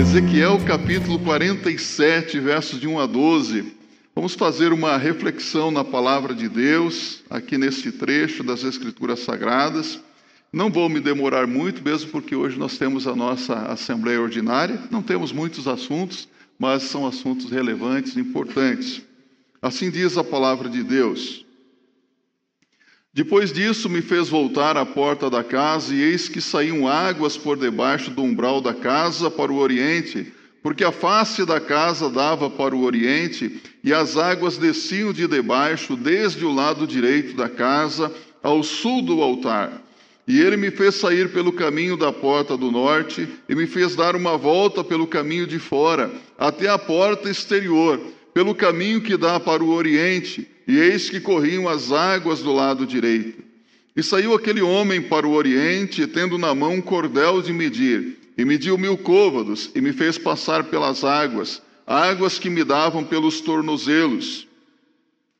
Ezequiel capítulo 47, versos de 1 a 12. Vamos fazer uma reflexão na palavra de Deus, aqui neste trecho das Escrituras Sagradas. Não vou me demorar muito, mesmo porque hoje nós temos a nossa Assembleia Ordinária. Não temos muitos assuntos, mas são assuntos relevantes, importantes. Assim diz a palavra de Deus. Depois disso, me fez voltar à porta da casa, e eis que saíam águas por debaixo do umbral da casa para o oriente, porque a face da casa dava para o oriente, e as águas desciam de debaixo, desde o lado direito da casa, ao sul do altar. E ele me fez sair pelo caminho da porta do norte, e me fez dar uma volta pelo caminho de fora, até a porta exterior, pelo caminho que dá para o oriente e eis que corriam as águas do lado direito. E saiu aquele homem para o oriente, tendo na mão um cordel de medir, e mediu mil côvados, e me fez passar pelas águas, águas que me davam pelos tornozelos.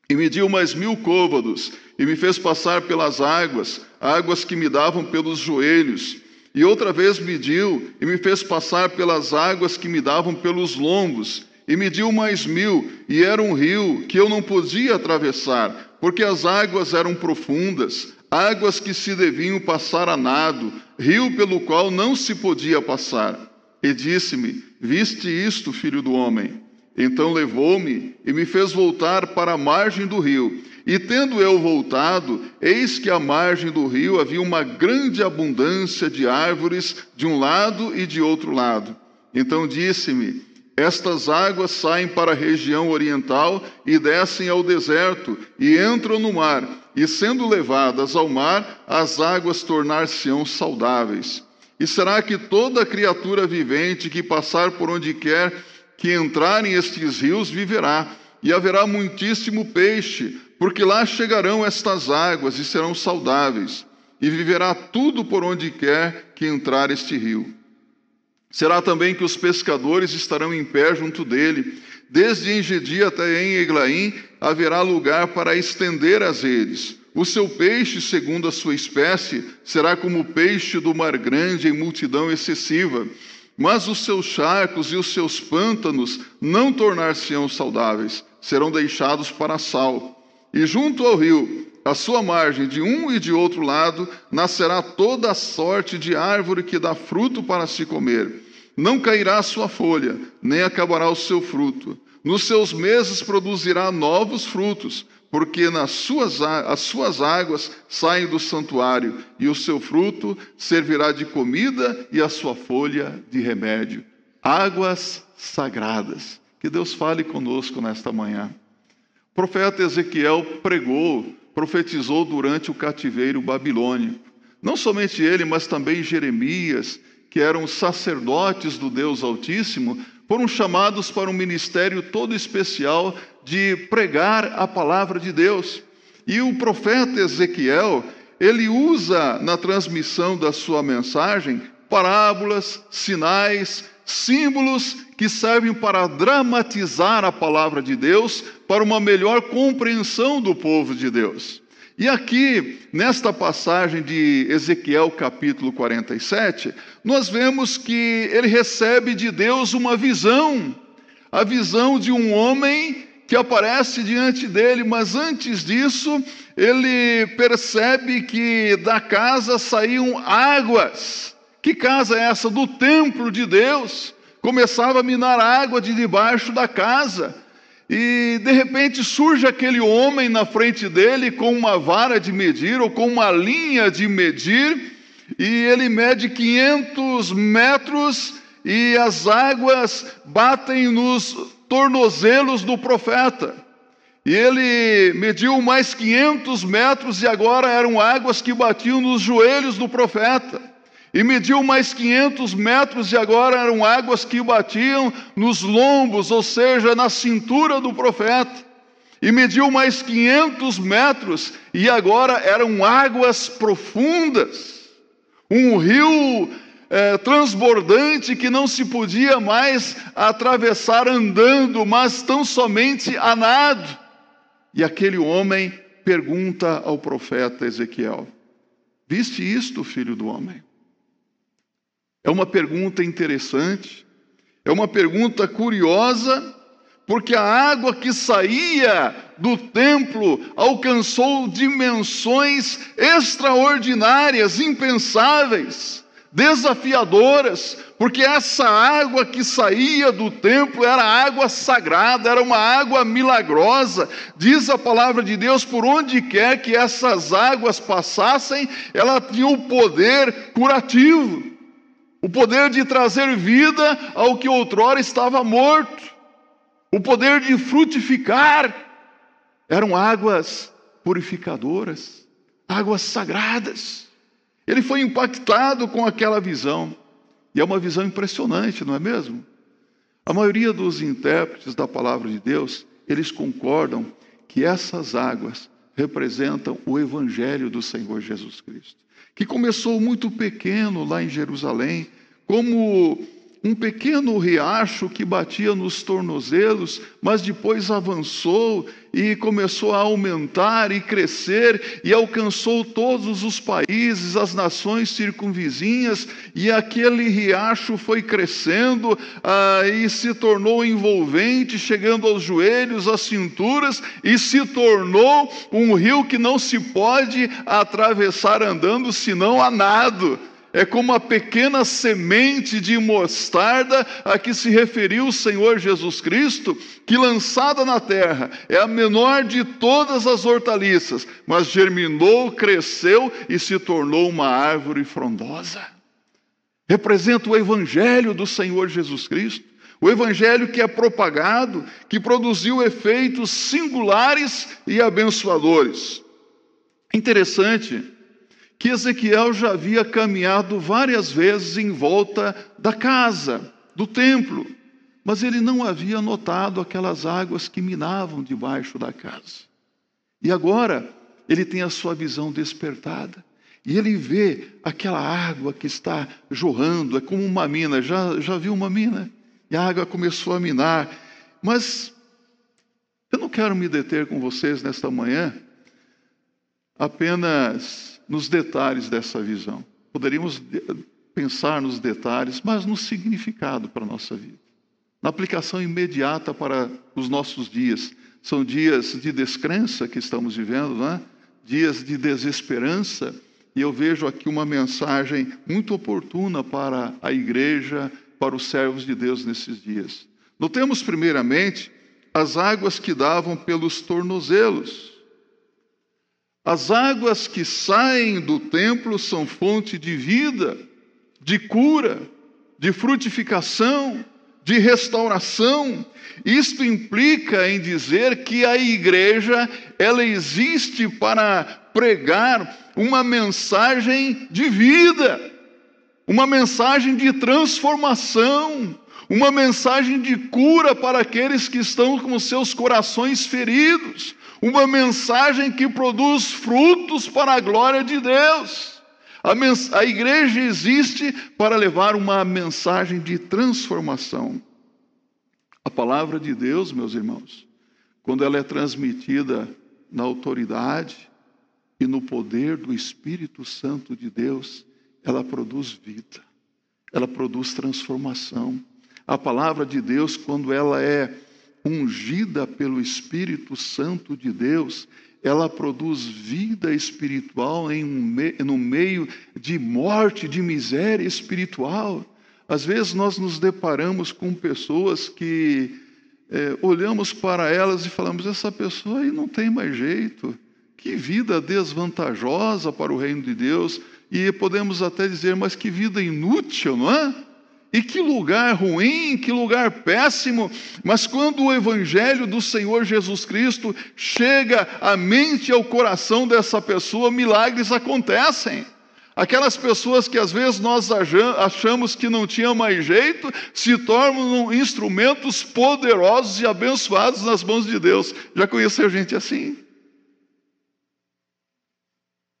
E mediu mais mil côvados, e me fez passar pelas águas, águas que me davam pelos joelhos. E outra vez mediu, e me fez passar pelas águas que me davam pelos lombos e mediu mais mil, e era um rio que eu não podia atravessar, porque as águas eram profundas, águas que se deviam passar a nado, rio pelo qual não se podia passar. E disse-me: Viste isto, filho do homem? Então levou-me e me fez voltar para a margem do rio. E tendo eu voltado, eis que à margem do rio havia uma grande abundância de árvores de um lado e de outro lado. Então disse-me: estas águas saem para a região oriental e descem ao deserto e entram no mar, e sendo levadas ao mar, as águas tornar-se-ão saudáveis. E será que toda criatura vivente que passar por onde quer que entrar em estes rios viverá, e haverá muitíssimo peixe, porque lá chegarão estas águas e serão saudáveis, e viverá tudo por onde quer que entrar este rio. Será também que os pescadores estarão em pé junto dele. Desde Engedi até em Eglaim haverá lugar para estender as redes. O seu peixe, segundo a sua espécie, será como o peixe do mar grande em multidão excessiva. Mas os seus charcos e os seus pântanos não tornar-se-ão saudáveis, serão deixados para sal. E junto ao rio, à sua margem, de um e de outro lado, nascerá toda a sorte de árvore que dá fruto para se comer. Não cairá a sua folha, nem acabará o seu fruto. Nos seus meses produzirá novos frutos, porque nas suas, as suas águas saem do santuário, e o seu fruto servirá de comida e a sua folha de remédio. Águas sagradas. Que Deus fale conosco nesta manhã. O profeta Ezequiel pregou profetizou durante o cativeiro babilônico. Não somente ele, mas também Jeremias, que eram sacerdotes do Deus Altíssimo, foram chamados para um ministério todo especial de pregar a palavra de Deus. E o profeta Ezequiel, ele usa na transmissão da sua mensagem parábolas, sinais, símbolos que servem para dramatizar a palavra de Deus, para uma melhor compreensão do povo de Deus. E aqui, nesta passagem de Ezequiel capítulo 47, nós vemos que ele recebe de Deus uma visão, a visão de um homem que aparece diante dele, mas antes disso, ele percebe que da casa saíam águas. Que casa é essa? Do templo de Deus começava a minar água de debaixo da casa. E de repente surge aquele homem na frente dele com uma vara de medir ou com uma linha de medir, e ele mede 500 metros e as águas batem nos tornozelos do profeta. E ele mediu mais 500 metros e agora eram águas que batiam nos joelhos do profeta e mediu mais 500 metros, e agora eram águas que batiam nos lombos, ou seja, na cintura do profeta. E mediu mais 500 metros, e agora eram águas profundas, um rio é, transbordante que não se podia mais atravessar andando, mas tão somente a nado. E aquele homem pergunta ao profeta Ezequiel: Viste isto, filho do homem? É uma pergunta interessante. É uma pergunta curiosa, porque a água que saía do templo alcançou dimensões extraordinárias, impensáveis, desafiadoras, porque essa água que saía do templo era água sagrada, era uma água milagrosa. Diz a palavra de Deus: por onde quer que essas águas passassem, ela tinha o poder curativo, o poder de trazer vida ao que outrora estava morto, o poder de frutificar. Eram águas purificadoras, águas sagradas. Ele foi impactado com aquela visão. E é uma visão impressionante, não é mesmo? A maioria dos intérpretes da palavra de Deus, eles concordam que essas águas representam o evangelho do Senhor Jesus Cristo, que começou muito pequeno lá em Jerusalém, como um pequeno riacho que batia nos tornozelos, mas depois avançou e começou a aumentar e crescer e alcançou todos os países, as nações circunvizinhas, e aquele riacho foi crescendo ah, e se tornou envolvente, chegando aos joelhos, às cinturas, e se tornou um rio que não se pode atravessar andando, senão a nado é como a pequena semente de mostarda a que se referiu o Senhor Jesus Cristo, que lançada na terra é a menor de todas as hortaliças, mas germinou, cresceu e se tornou uma árvore frondosa. Representa o Evangelho do Senhor Jesus Cristo, o Evangelho que é propagado, que produziu efeitos singulares e abençoadores. Interessante que Ezequiel já havia caminhado várias vezes em volta da casa, do templo, mas ele não havia notado aquelas águas que minavam debaixo da casa. E agora ele tem a sua visão despertada. E ele vê aquela água que está jorrando, é como uma mina. Já, já viu uma mina? E a água começou a minar. Mas eu não quero me deter com vocês nesta manhã apenas nos detalhes dessa visão. Poderíamos pensar nos detalhes, mas no significado para a nossa vida. Na aplicação imediata para os nossos dias. São dias de descrença que estamos vivendo, não é? dias de desesperança, e eu vejo aqui uma mensagem muito oportuna para a igreja, para os servos de Deus nesses dias. Notemos, primeiramente, as águas que davam pelos tornozelos. As águas que saem do templo são fonte de vida, de cura, de frutificação, de restauração. Isto implica em dizer que a igreja, ela existe para pregar uma mensagem de vida, uma mensagem de transformação, uma mensagem de cura para aqueles que estão com seus corações feridos, uma mensagem que produz frutos para a glória de Deus. A, a igreja existe para levar uma mensagem de transformação. A palavra de Deus, meus irmãos, quando ela é transmitida na autoridade e no poder do Espírito Santo de Deus, ela produz vida, ela produz transformação. A palavra de Deus, quando ela é ungida pelo Espírito Santo de Deus, ela produz vida espiritual no meio de morte, de miséria espiritual. Às vezes nós nos deparamos com pessoas que é, olhamos para elas e falamos: essa pessoa aí não tem mais jeito, que vida desvantajosa para o reino de Deus. E podemos até dizer, mas que vida inútil, não é? E que lugar ruim, que lugar péssimo, mas quando o Evangelho do Senhor Jesus Cristo chega à mente e ao coração dessa pessoa, milagres acontecem. Aquelas pessoas que às vezes nós achamos que não tinham mais jeito, se tornam instrumentos poderosos e abençoados nas mãos de Deus. Já conheceu gente assim?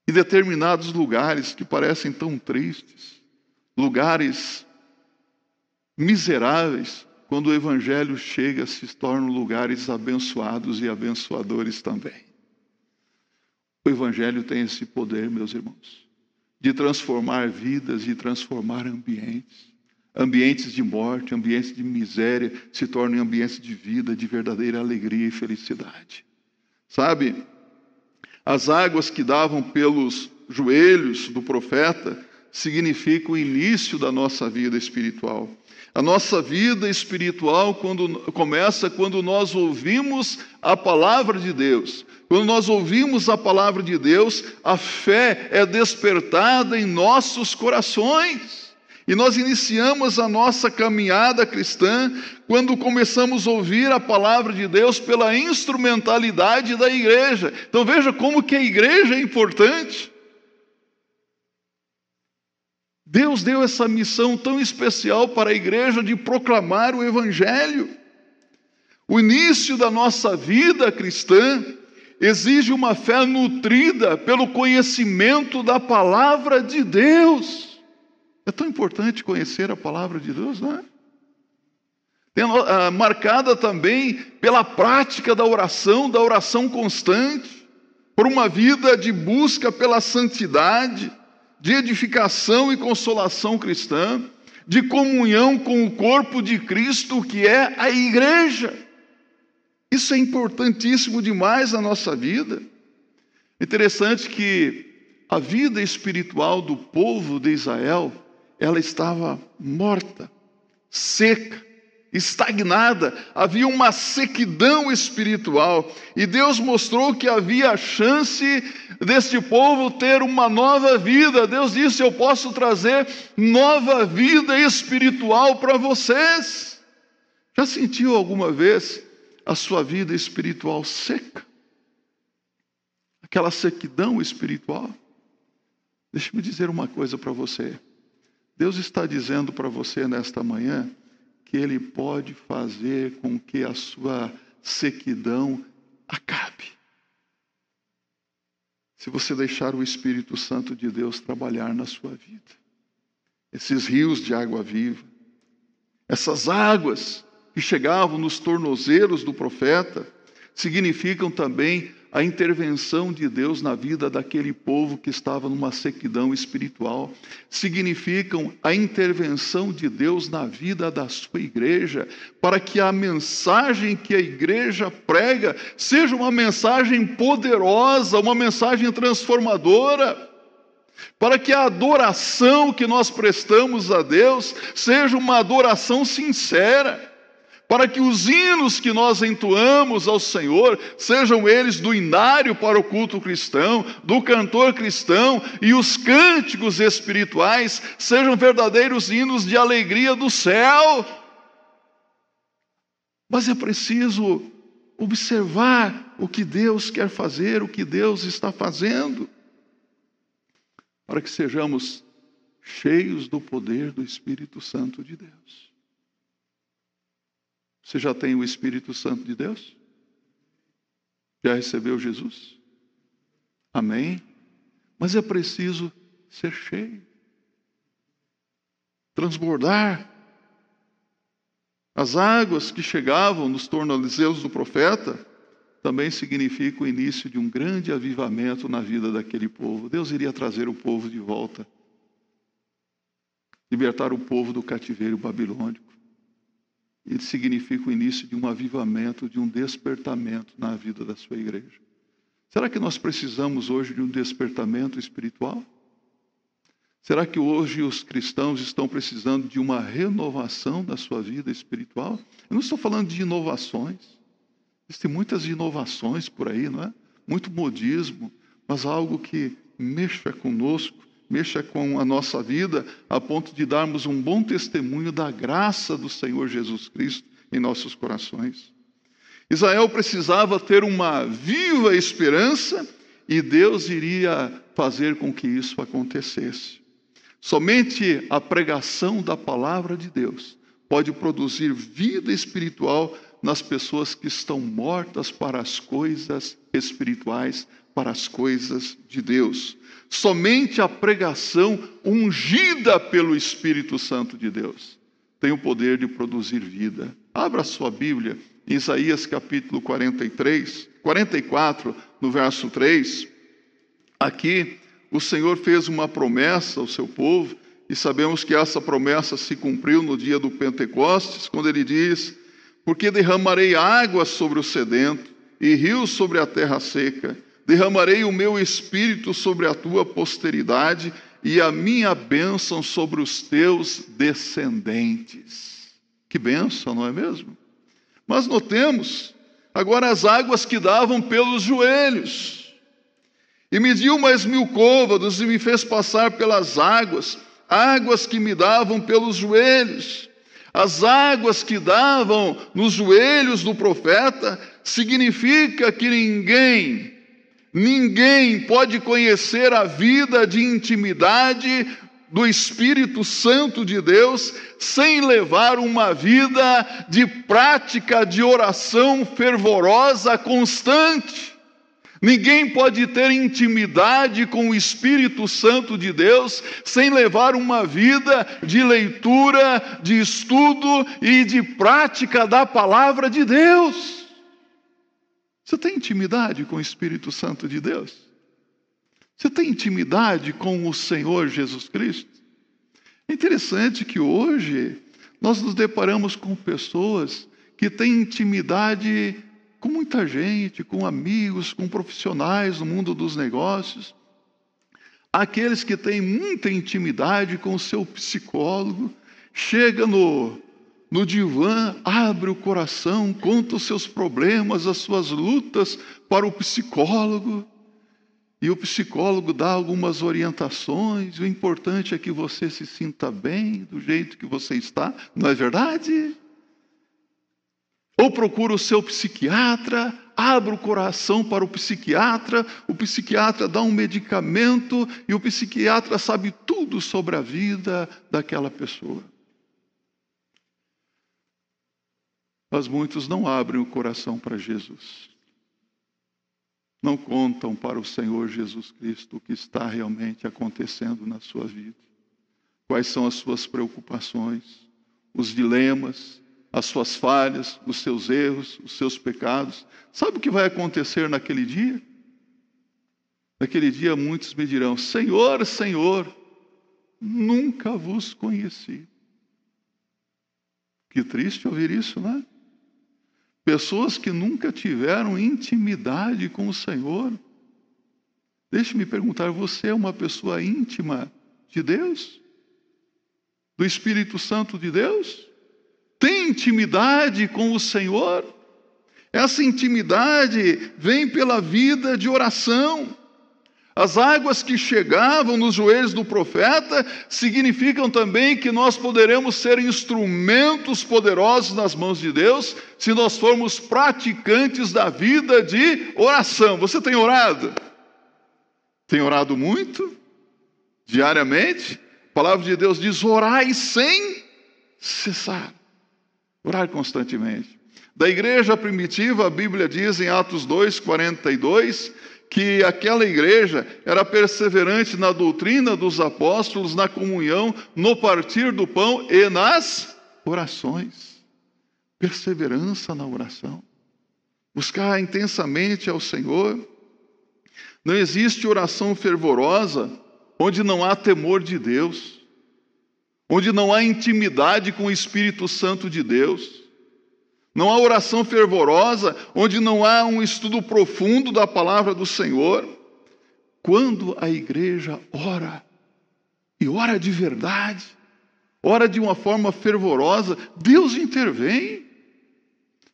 Em determinados lugares que parecem tão tristes, lugares miseráveis, quando o Evangelho chega, se tornam lugares abençoados e abençoadores também. O Evangelho tem esse poder, meus irmãos, de transformar vidas, de transformar ambientes. Ambientes de morte, ambientes de miséria se tornam ambientes de vida, de verdadeira alegria e felicidade. Sabe, as águas que davam pelos joelhos do profeta significam o início da nossa vida espiritual. A nossa vida espiritual quando, começa quando nós ouvimos a palavra de Deus. Quando nós ouvimos a palavra de Deus, a fé é despertada em nossos corações. E nós iniciamos a nossa caminhada cristã quando começamos a ouvir a palavra de Deus pela instrumentalidade da igreja. Então veja como que a igreja é importante. Deus deu essa missão tão especial para a igreja de proclamar o Evangelho. O início da nossa vida cristã exige uma fé nutrida pelo conhecimento da palavra de Deus. É tão importante conhecer a palavra de Deus, não é? Ah, marcada também pela prática da oração, da oração constante, por uma vida de busca pela santidade de edificação e consolação cristã, de comunhão com o corpo de Cristo, que é a igreja. Isso é importantíssimo demais na nossa vida. Interessante que a vida espiritual do povo de Israel, ela estava morta, seca, estagnada, havia uma sequidão espiritual, e Deus mostrou que havia chance deste povo ter uma nova vida. Deus disse: Eu posso trazer nova vida espiritual para vocês. Já sentiu alguma vez a sua vida espiritual seca? Aquela sequidão espiritual? Deixe-me dizer uma coisa para você. Deus está dizendo para você nesta manhã que Ele pode fazer com que a sua sequidão acabe. Se você deixar o Espírito Santo de Deus trabalhar na sua vida. Esses rios de água viva, essas águas que chegavam nos tornozelos do profeta, significam também a intervenção de Deus na vida daquele povo que estava numa sequidão espiritual, significam a intervenção de Deus na vida da sua igreja, para que a mensagem que a igreja prega seja uma mensagem poderosa, uma mensagem transformadora para que a adoração que nós prestamos a Deus seja uma adoração sincera para que os hinos que nós entoamos ao Senhor, sejam eles do inário para o culto cristão, do cantor cristão, e os cânticos espirituais sejam verdadeiros hinos de alegria do céu. Mas é preciso observar o que Deus quer fazer, o que Deus está fazendo, para que sejamos cheios do poder do Espírito Santo de Deus. Você já tem o Espírito Santo de Deus? Já recebeu Jesus? Amém? Mas é preciso ser cheio, transbordar. As águas que chegavam nos tornozelos do profeta também significam o início de um grande avivamento na vida daquele povo. Deus iria trazer o povo de volta, libertar o povo do cativeiro babilônico ele significa o início de um avivamento, de um despertamento na vida da sua igreja. Será que nós precisamos hoje de um despertamento espiritual? Será que hoje os cristãos estão precisando de uma renovação da sua vida espiritual? Eu não estou falando de inovações. Existem muitas inovações por aí, não é? Muito modismo, mas algo que mexa conosco mexa com a nossa vida, a ponto de darmos um bom testemunho da graça do Senhor Jesus Cristo em nossos corações. Israel precisava ter uma viva esperança e Deus iria fazer com que isso acontecesse. Somente a pregação da palavra de Deus pode produzir vida espiritual nas pessoas que estão mortas para as coisas espirituais, para as coisas de Deus. Somente a pregação ungida pelo Espírito Santo de Deus tem o poder de produzir vida. Abra sua Bíblia, em Isaías capítulo 43, 44, no verso 3. Aqui, o Senhor fez uma promessa ao seu povo, E sabemos que essa promessa se cumpriu no dia do Pentecostes, quando ele diz: Porque derramarei água sobre o sedento e rios sobre a terra seca, derramarei o meu espírito sobre a tua posteridade e a minha bênção sobre os teus descendentes. Que bênção, não é mesmo? Mas notemos agora as águas que davam pelos joelhos. E mediu mais mil côvados e me fez passar pelas águas, águas que me davam pelos joelhos. As águas que davam nos joelhos do profeta significa que ninguém Ninguém pode conhecer a vida de intimidade do Espírito Santo de Deus sem levar uma vida de prática de oração fervorosa constante. Ninguém pode ter intimidade com o Espírito Santo de Deus sem levar uma vida de leitura, de estudo e de prática da palavra de Deus. Você tem intimidade com o Espírito Santo de Deus? Você tem intimidade com o Senhor Jesus Cristo? É interessante que hoje nós nos deparamos com pessoas que têm intimidade com muita gente, com amigos, com profissionais no mundo dos negócios. Aqueles que têm muita intimidade com o seu psicólogo, chega no no divã, abre o coração, conta os seus problemas, as suas lutas para o psicólogo. E o psicólogo dá algumas orientações. O importante é que você se sinta bem do jeito que você está, não é verdade? Ou procura o seu psiquiatra, abre o coração para o psiquiatra, o psiquiatra dá um medicamento e o psiquiatra sabe tudo sobre a vida daquela pessoa. Mas muitos não abrem o coração para Jesus. Não contam para o Senhor Jesus Cristo o que está realmente acontecendo na sua vida. Quais são as suas preocupações, os dilemas, as suas falhas, os seus erros, os seus pecados. Sabe o que vai acontecer naquele dia? Naquele dia muitos me dirão: Senhor, Senhor, nunca vos conheci. Que triste ouvir isso, não é? Pessoas que nunca tiveram intimidade com o Senhor. Deixe-me perguntar: você é uma pessoa íntima de Deus? Do Espírito Santo de Deus? Tem intimidade com o Senhor? Essa intimidade vem pela vida de oração. As águas que chegavam nos joelhos do profeta significam também que nós poderemos ser instrumentos poderosos nas mãos de Deus se nós formos praticantes da vida de oração. Você tem orado? Tem orado muito? Diariamente? A palavra de Deus diz: orai sem cessar. Orar constantemente. Da igreja primitiva, a Bíblia diz em Atos 2, 42 que aquela igreja era perseverante na doutrina dos apóstolos, na comunhão, no partir do pão e nas orações. Perseverança na oração. Buscar intensamente ao Senhor. Não existe oração fervorosa onde não há temor de Deus, onde não há intimidade com o Espírito Santo de Deus. Não há oração fervorosa onde não há um estudo profundo da palavra do Senhor. Quando a igreja ora, e ora de verdade, ora de uma forma fervorosa, Deus intervém.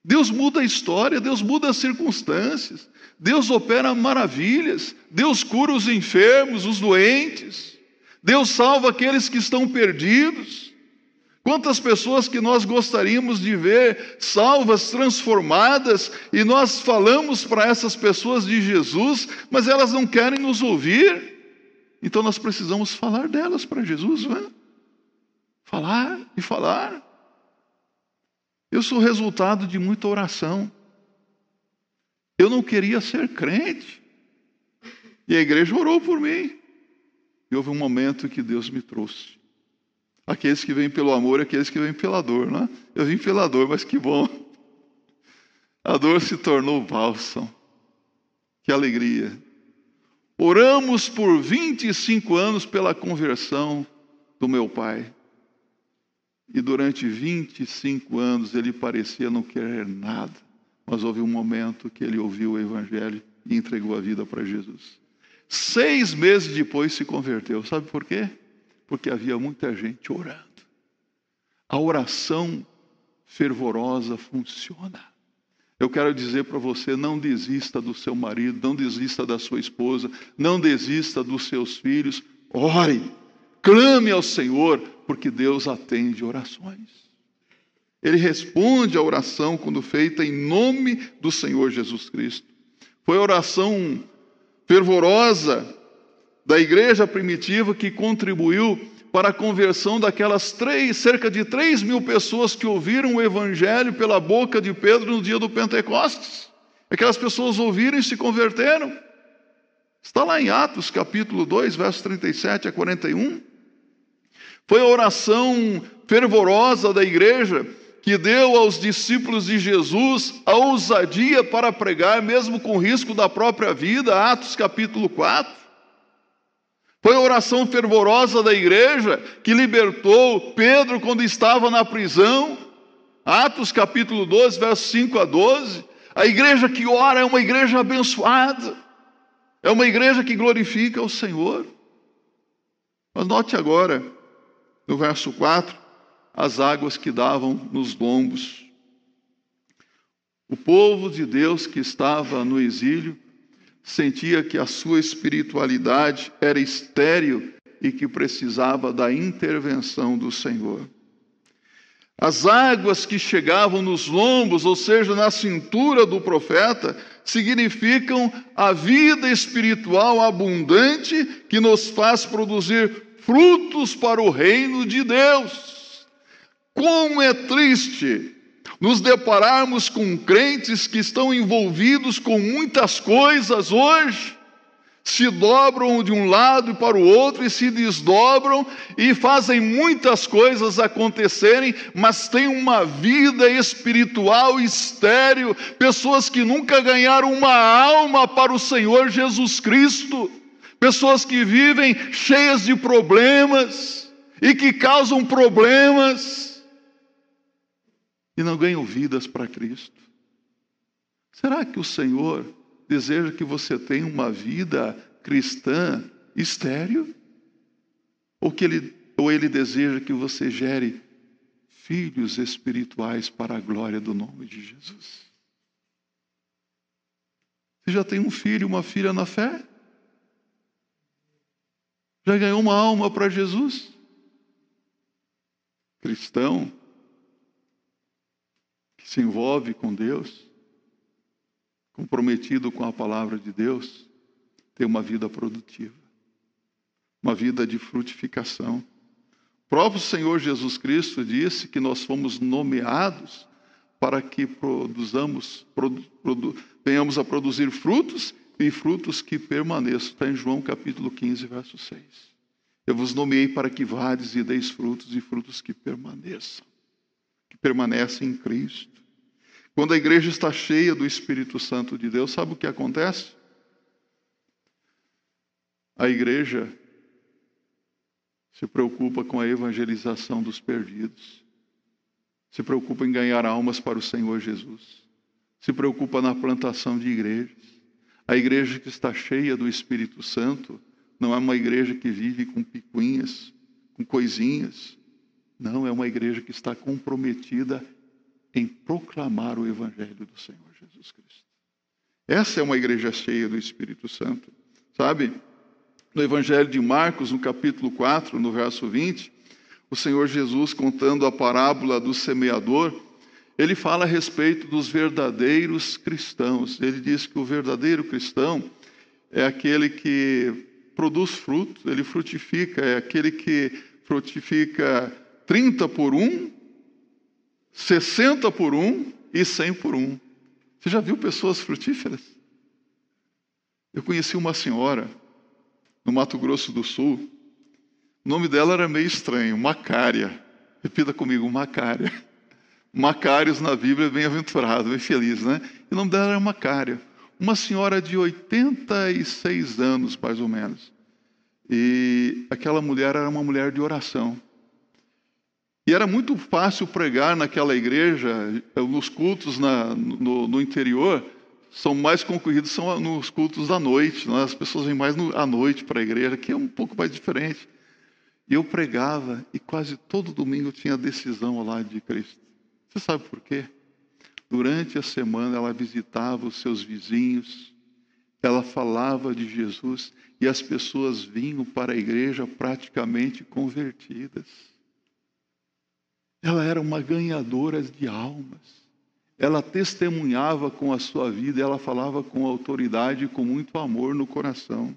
Deus muda a história, Deus muda as circunstâncias, Deus opera maravilhas, Deus cura os enfermos, os doentes, Deus salva aqueles que estão perdidos. Quantas pessoas que nós gostaríamos de ver salvas, transformadas, e nós falamos para essas pessoas de Jesus, mas elas não querem nos ouvir. Então nós precisamos falar delas para Jesus, não é? Falar e falar. Eu sou resultado de muita oração. Eu não queria ser crente. E a igreja orou por mim. E houve um momento que Deus me trouxe. Aqueles que vêm pelo amor, aqueles que vêm pela dor, não é? Eu vim pela dor, mas que bom. A dor se tornou bálsamo. Que alegria. Oramos por 25 anos pela conversão do meu pai. E durante 25 anos ele parecia não querer nada, mas houve um momento que ele ouviu o Evangelho e entregou a vida para Jesus. Seis meses depois se converteu. Sabe por quê? Porque havia muita gente orando. A oração fervorosa funciona. Eu quero dizer para você: não desista do seu marido, não desista da sua esposa, não desista dos seus filhos. Ore, clame ao Senhor, porque Deus atende orações. Ele responde à oração quando feita em nome do Senhor Jesus Cristo. Foi a oração fervorosa da igreja primitiva que contribuiu para a conversão daquelas três, cerca de três mil pessoas que ouviram o Evangelho pela boca de Pedro no dia do Pentecostes. Aquelas pessoas ouviram e se converteram. Está lá em Atos capítulo 2, versos 37 a 41. Foi a oração fervorosa da igreja que deu aos discípulos de Jesus a ousadia para pregar, mesmo com risco da própria vida, Atos capítulo 4. Foi a oração fervorosa da igreja que libertou Pedro quando estava na prisão. Atos capítulo 12, versos 5 a 12. A igreja que ora é uma igreja abençoada. É uma igreja que glorifica o Senhor. Mas note agora, no verso 4, as águas que davam nos lombos. O povo de Deus que estava no exílio sentia que a sua espiritualidade era estéril e que precisava da intervenção do Senhor. As águas que chegavam nos lombos, ou seja, na cintura do profeta, significam a vida espiritual abundante que nos faz produzir frutos para o reino de Deus. Como é triste nos depararmos com crentes que estão envolvidos com muitas coisas hoje, se dobram de um lado para o outro e se desdobram e fazem muitas coisas acontecerem, mas têm uma vida espiritual estéril, pessoas que nunca ganharam uma alma para o Senhor Jesus Cristo, pessoas que vivem cheias de problemas e que causam problemas e não ganham vidas para Cristo? Será que o Senhor deseja que você tenha uma vida cristã estéril? Ou, que ele, ou Ele deseja que você gere filhos espirituais para a glória do nome de Jesus? Você já tem um filho e uma filha na fé? Já ganhou uma alma para Jesus? Cristão se envolve com Deus, comprometido com a palavra de Deus, tem uma vida produtiva, uma vida de frutificação. O próprio Senhor Jesus Cristo disse que nós fomos nomeados para que produzamos, produ, produ, venhamos a produzir frutos e frutos que permaneçam. Está em João capítulo 15, verso 6. Eu vos nomeei para que vades e deis frutos e frutos que permaneçam, que permanecem em Cristo. Quando a igreja está cheia do Espírito Santo de Deus, sabe o que acontece? A igreja se preocupa com a evangelização dos perdidos, se preocupa em ganhar almas para o Senhor Jesus, se preocupa na plantação de igrejas. A igreja que está cheia do Espírito Santo não é uma igreja que vive com picuinhas, com coisinhas. Não, é uma igreja que está comprometida em proclamar o Evangelho do Senhor Jesus Cristo. Essa é uma igreja cheia do Espírito Santo. Sabe? No Evangelho de Marcos, no capítulo 4, no verso 20, o Senhor Jesus, contando a parábola do semeador, ele fala a respeito dos verdadeiros cristãos. Ele diz que o verdadeiro cristão é aquele que produz fruto, ele frutifica, é aquele que frutifica 30 por um, 60 por um e 100 por um. Você já viu pessoas frutíferas? Eu conheci uma senhora no Mato Grosso do Sul. O nome dela era meio estranho, Macária. Repita comigo, Macária. Macários na Bíblia é bem-aventurado, bem feliz, né? E o nome dela era Macária. Uma senhora de 86 anos, mais ou menos. E aquela mulher era uma mulher de oração. E era muito fácil pregar naquela igreja, nos cultos na, no, no, interior, são mais concorridos são nos cultos da noite. Né? As pessoas vêm mais no, à noite para a igreja, que é um pouco mais diferente. E eu pregava e quase todo domingo tinha decisão lado de Cristo. Você sabe por quê? Durante a semana ela visitava os seus vizinhos, ela falava de Jesus e as pessoas vinham para a igreja praticamente convertidas. Ela era uma ganhadora de almas. Ela testemunhava com a sua vida, ela falava com autoridade e com muito amor no coração.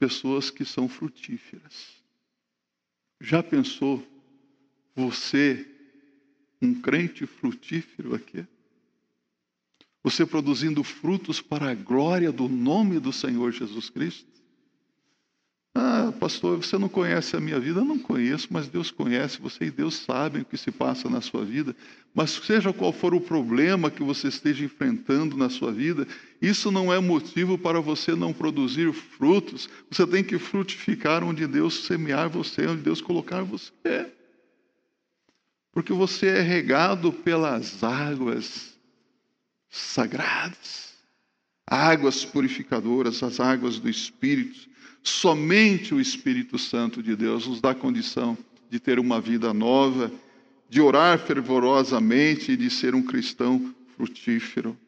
Pessoas que são frutíferas. Já pensou você, um crente frutífero aqui? Você produzindo frutos para a glória do nome do Senhor Jesus Cristo? Ah, pastor, você não conhece a minha vida? Eu não conheço, mas Deus conhece você e Deus sabe o que se passa na sua vida. Mas seja qual for o problema que você esteja enfrentando na sua vida, isso não é motivo para você não produzir frutos. Você tem que frutificar onde Deus semear você, onde Deus colocar você. Porque você é regado pelas águas sagradas, águas purificadoras, as águas do Espírito Somente o Espírito Santo de Deus nos dá condição de ter uma vida nova, de orar fervorosamente e de ser um cristão frutífero.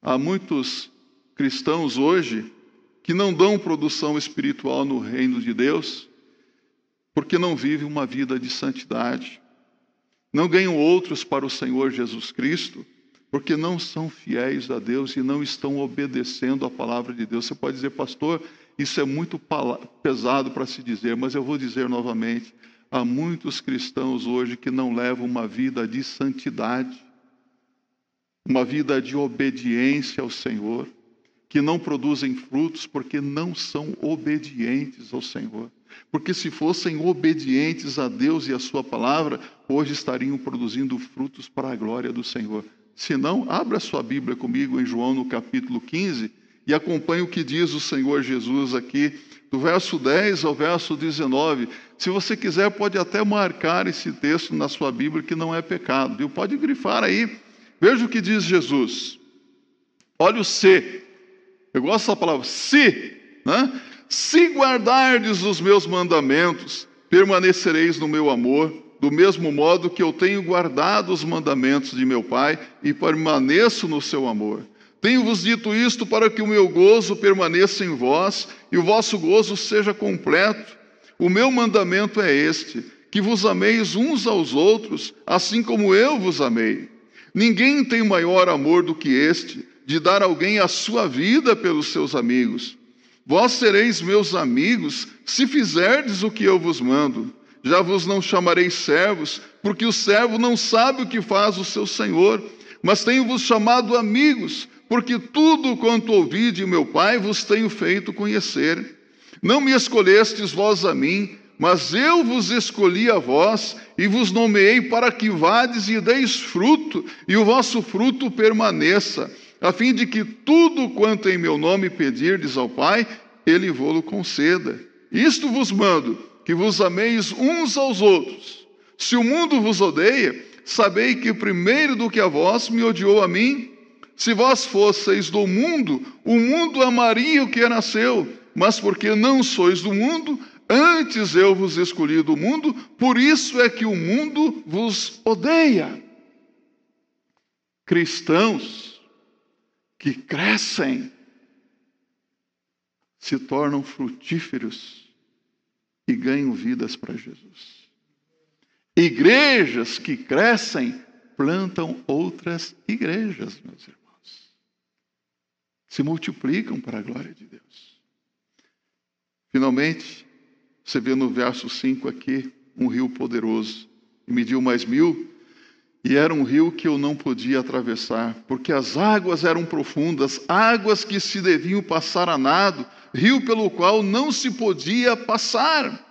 Há muitos cristãos hoje que não dão produção espiritual no reino de Deus porque não vivem uma vida de santidade. Não ganham outros para o Senhor Jesus Cristo porque não são fiéis a Deus e não estão obedecendo a palavra de Deus. Você pode dizer, pastor, isso é muito pesado para se dizer, mas eu vou dizer novamente: há muitos cristãos hoje que não levam uma vida de santidade, uma vida de obediência ao Senhor, que não produzem frutos porque não são obedientes ao Senhor. Porque se fossem obedientes a Deus e a Sua palavra, hoje estariam produzindo frutos para a glória do Senhor. Se não, abra sua Bíblia comigo em João no capítulo 15 e acompanhe o que diz o Senhor Jesus aqui, do verso 10 ao verso 19. Se você quiser, pode até marcar esse texto na sua Bíblia, que não é pecado, viu? Pode grifar aí. Veja o que diz Jesus. Olha o se. Eu gosto dessa palavra, se. Né? Se guardardes os meus mandamentos, permanecereis no meu amor do mesmo modo que eu tenho guardado os mandamentos de meu Pai e permaneço no seu amor. Tenho-vos dito isto para que o meu gozo permaneça em vós e o vosso gozo seja completo. O meu mandamento é este: que vos ameis uns aos outros, assim como eu vos amei. Ninguém tem maior amor do que este, de dar alguém a sua vida pelos seus amigos. Vós sereis meus amigos se fizerdes o que eu vos mando. Já vos não chamarei servos, porque o servo não sabe o que faz o seu senhor, mas tenho-vos chamado amigos, porque tudo quanto ouvi de meu Pai vos tenho feito conhecer. Não me escolhestes vós a mim, mas eu vos escolhi a vós e vos nomeei para que vades e deis fruto, e o vosso fruto permaneça, a fim de que tudo quanto em meu nome pedirdes ao Pai, ele vô-lo conceda. Isto vos mando que vos ameis uns aos outros. Se o mundo vos odeia, sabei que primeiro do que a vós me odiou a mim. Se vós fosseis do mundo, o mundo amaria o que nasceu, mas porque não sois do mundo, antes eu vos escolhi do mundo, por isso é que o mundo vos odeia. Cristãos que crescem se tornam frutíferos e ganham vidas para Jesus. Igrejas que crescem plantam outras igrejas, meus irmãos. Se multiplicam para a glória de Deus. Finalmente, você vê no verso 5 aqui um rio poderoso. E mediu mais mil, e era um rio que eu não podia atravessar, porque as águas eram profundas, águas que se deviam passar a nado, rio pelo qual não se podia passar.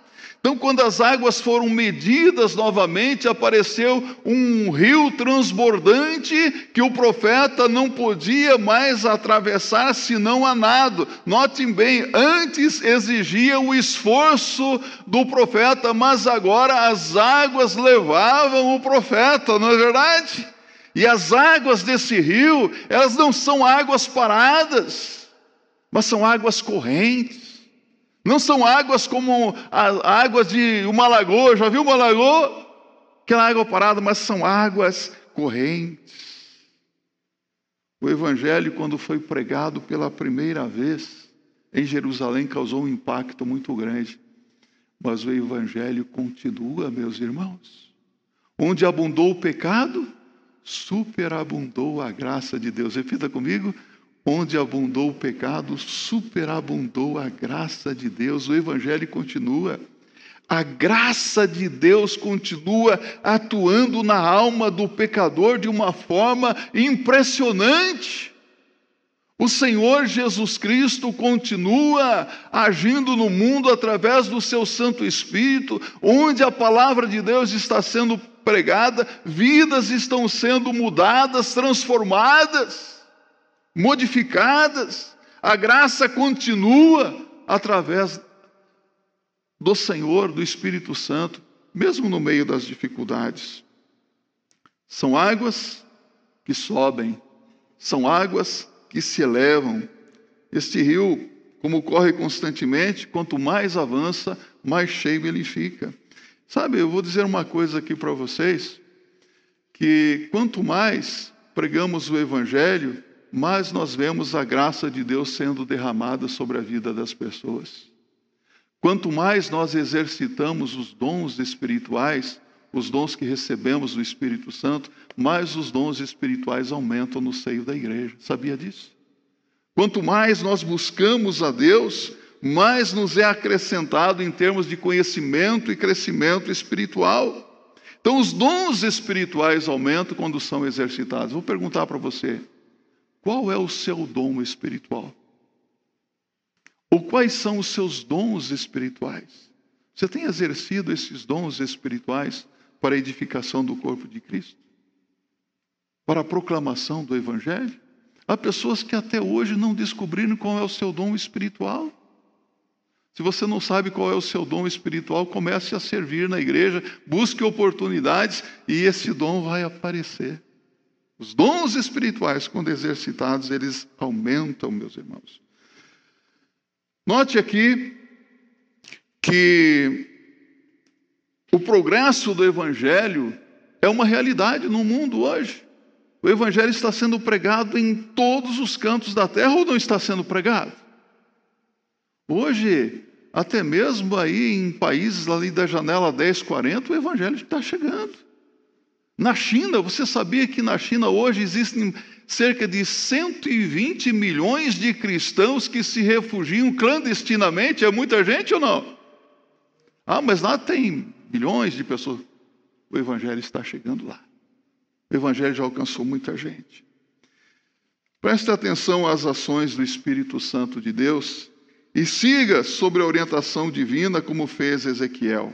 Então, quando as águas foram medidas novamente, apareceu um rio transbordante que o profeta não podia mais atravessar senão a nado. Notem bem, antes exigia o esforço do profeta, mas agora as águas levavam o profeta, não é verdade? E as águas desse rio, elas não são águas paradas, mas são águas correntes. Não são águas como as águas de uma lagoa, já viu uma lagoa? Aquela água parada, mas são águas correntes. O Evangelho, quando foi pregado pela primeira vez em Jerusalém, causou um impacto muito grande. Mas o Evangelho continua, meus irmãos. Onde abundou o pecado, superabundou a graça de Deus. Repita comigo: Onde abundou o pecado, superabundou a graça de Deus. O Evangelho continua. A graça de Deus continua atuando na alma do pecador de uma forma impressionante. O Senhor Jesus Cristo continua agindo no mundo através do seu Santo Espírito, onde a palavra de Deus está sendo pregada, vidas estão sendo mudadas, transformadas modificadas. A graça continua através do Senhor, do Espírito Santo, mesmo no meio das dificuldades. São águas que sobem, são águas que se elevam. Este rio, como corre constantemente, quanto mais avança, mais cheio ele fica. Sabe, eu vou dizer uma coisa aqui para vocês, que quanto mais pregamos o Evangelho, mais nós vemos a graça de Deus sendo derramada sobre a vida das pessoas. Quanto mais nós exercitamos os dons espirituais, os dons que recebemos do Espírito Santo, mais os dons espirituais aumentam no seio da igreja. Sabia disso? Quanto mais nós buscamos a Deus, mais nos é acrescentado em termos de conhecimento e crescimento espiritual. Então, os dons espirituais aumentam quando são exercitados. Vou perguntar para você: qual é o seu dom espiritual? Ou quais são os seus dons espirituais? Você tem exercido esses dons espirituais para a edificação do corpo de Cristo? Para a proclamação do Evangelho? Há pessoas que até hoje não descobriram qual é o seu dom espiritual. Se você não sabe qual é o seu dom espiritual, comece a servir na igreja, busque oportunidades e esse dom vai aparecer. Os dons espirituais, quando exercitados, eles aumentam, meus irmãos. Note aqui que o progresso do Evangelho é uma realidade no mundo hoje. O Evangelho está sendo pregado em todos os cantos da terra ou não está sendo pregado? Hoje, até mesmo aí em países ali da janela 1040, o Evangelho está chegando. Na China, você sabia que na China hoje existem cerca de 120 milhões de cristãos que se refugiam clandestinamente? É muita gente ou não? Ah, mas lá tem milhões de pessoas. O Evangelho está chegando lá. O Evangelho já alcançou muita gente. Preste atenção às ações do Espírito Santo de Deus e siga sobre a orientação divina como fez Ezequiel.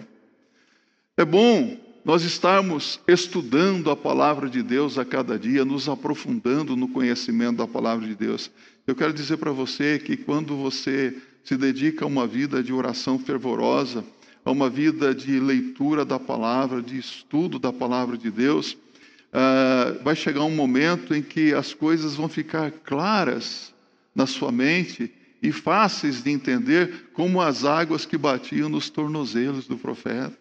É bom nós estarmos estudando a palavra de Deus a cada dia, nos aprofundando no conhecimento da palavra de Deus. Eu quero dizer para você que quando você se dedica a uma vida de oração fervorosa, a uma vida de leitura da palavra, de estudo da palavra de Deus, uh, vai chegar um momento em que as coisas vão ficar claras na sua mente e fáceis de entender, como as águas que batiam nos tornozelos do profeta.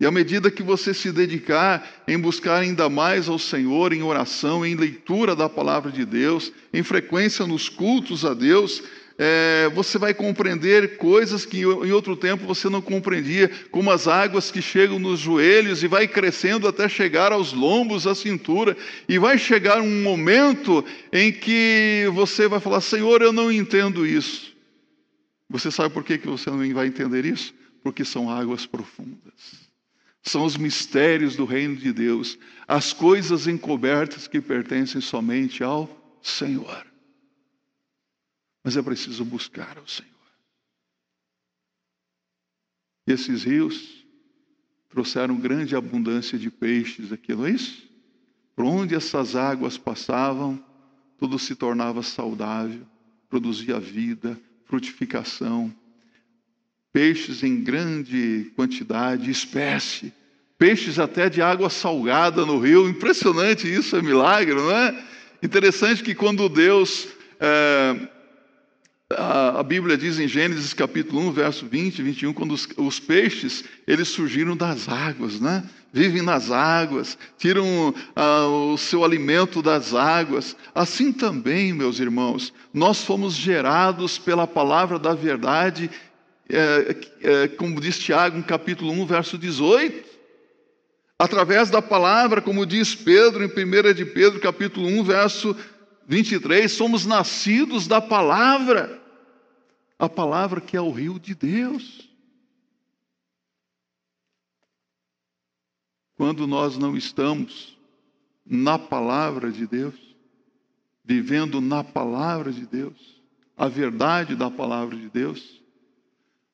E à medida que você se dedicar em buscar ainda mais ao Senhor, em oração, em leitura da palavra de Deus, em frequência nos cultos a Deus, é, você vai compreender coisas que em outro tempo você não compreendia, como as águas que chegam nos joelhos e vai crescendo até chegar aos lombos, à cintura, e vai chegar um momento em que você vai falar: Senhor, eu não entendo isso. Você sabe por que, que você não vai entender isso? Porque são águas profundas são os mistérios do reino de Deus, as coisas encobertas que pertencem somente ao Senhor. Mas é preciso buscar ao Senhor. E esses rios trouxeram grande abundância de peixes aqui, não é isso? Por onde essas águas passavam, tudo se tornava saudável, produzia vida, frutificação, peixes em grande quantidade, espécie, peixes até de água salgada no rio. Impressionante isso, é milagre, não é? Interessante que quando Deus. É, a, Bíblia diz em Gênesis capítulo 1, verso 20 e 21, quando os, os, peixes, eles surgiram das águas, né? Vivem nas águas, tiram ah, o seu alimento das águas. Assim também, meus irmãos, nós fomos gerados pela palavra da verdade é, é, como diz Tiago, no capítulo 1, verso 18. Através da palavra, como diz Pedro, em 1 de Pedro, capítulo 1, verso 23, somos nascidos da palavra, a palavra que é o rio de Deus. Quando nós não estamos na palavra de Deus, vivendo na palavra de Deus, a verdade da palavra de Deus,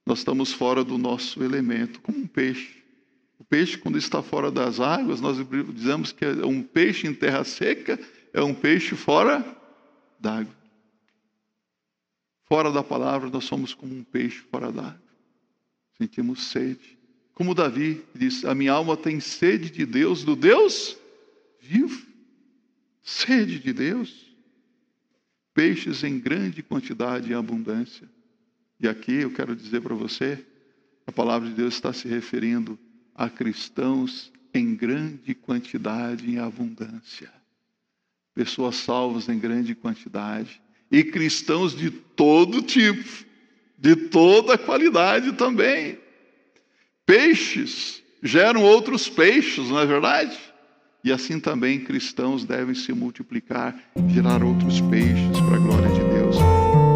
nós estamos fora do nosso elemento, como um peixe. O peixe, quando está fora das águas, nós dizemos que é um peixe em terra seca, é um peixe fora d'água. Fora da palavra, nós somos como um peixe fora d'água. Sentimos sede. Como Davi diz: A minha alma tem sede de Deus, do Deus vivo. Sede de Deus. Peixes em grande quantidade e abundância. E aqui eu quero dizer para você, a palavra de Deus está se referindo a cristãos em grande quantidade e abundância. Pessoas salvas em grande quantidade. E cristãos de todo tipo, de toda qualidade também. Peixes geram outros peixes, não é verdade? E assim também cristãos devem se multiplicar, gerar outros peixes para a glória de Deus.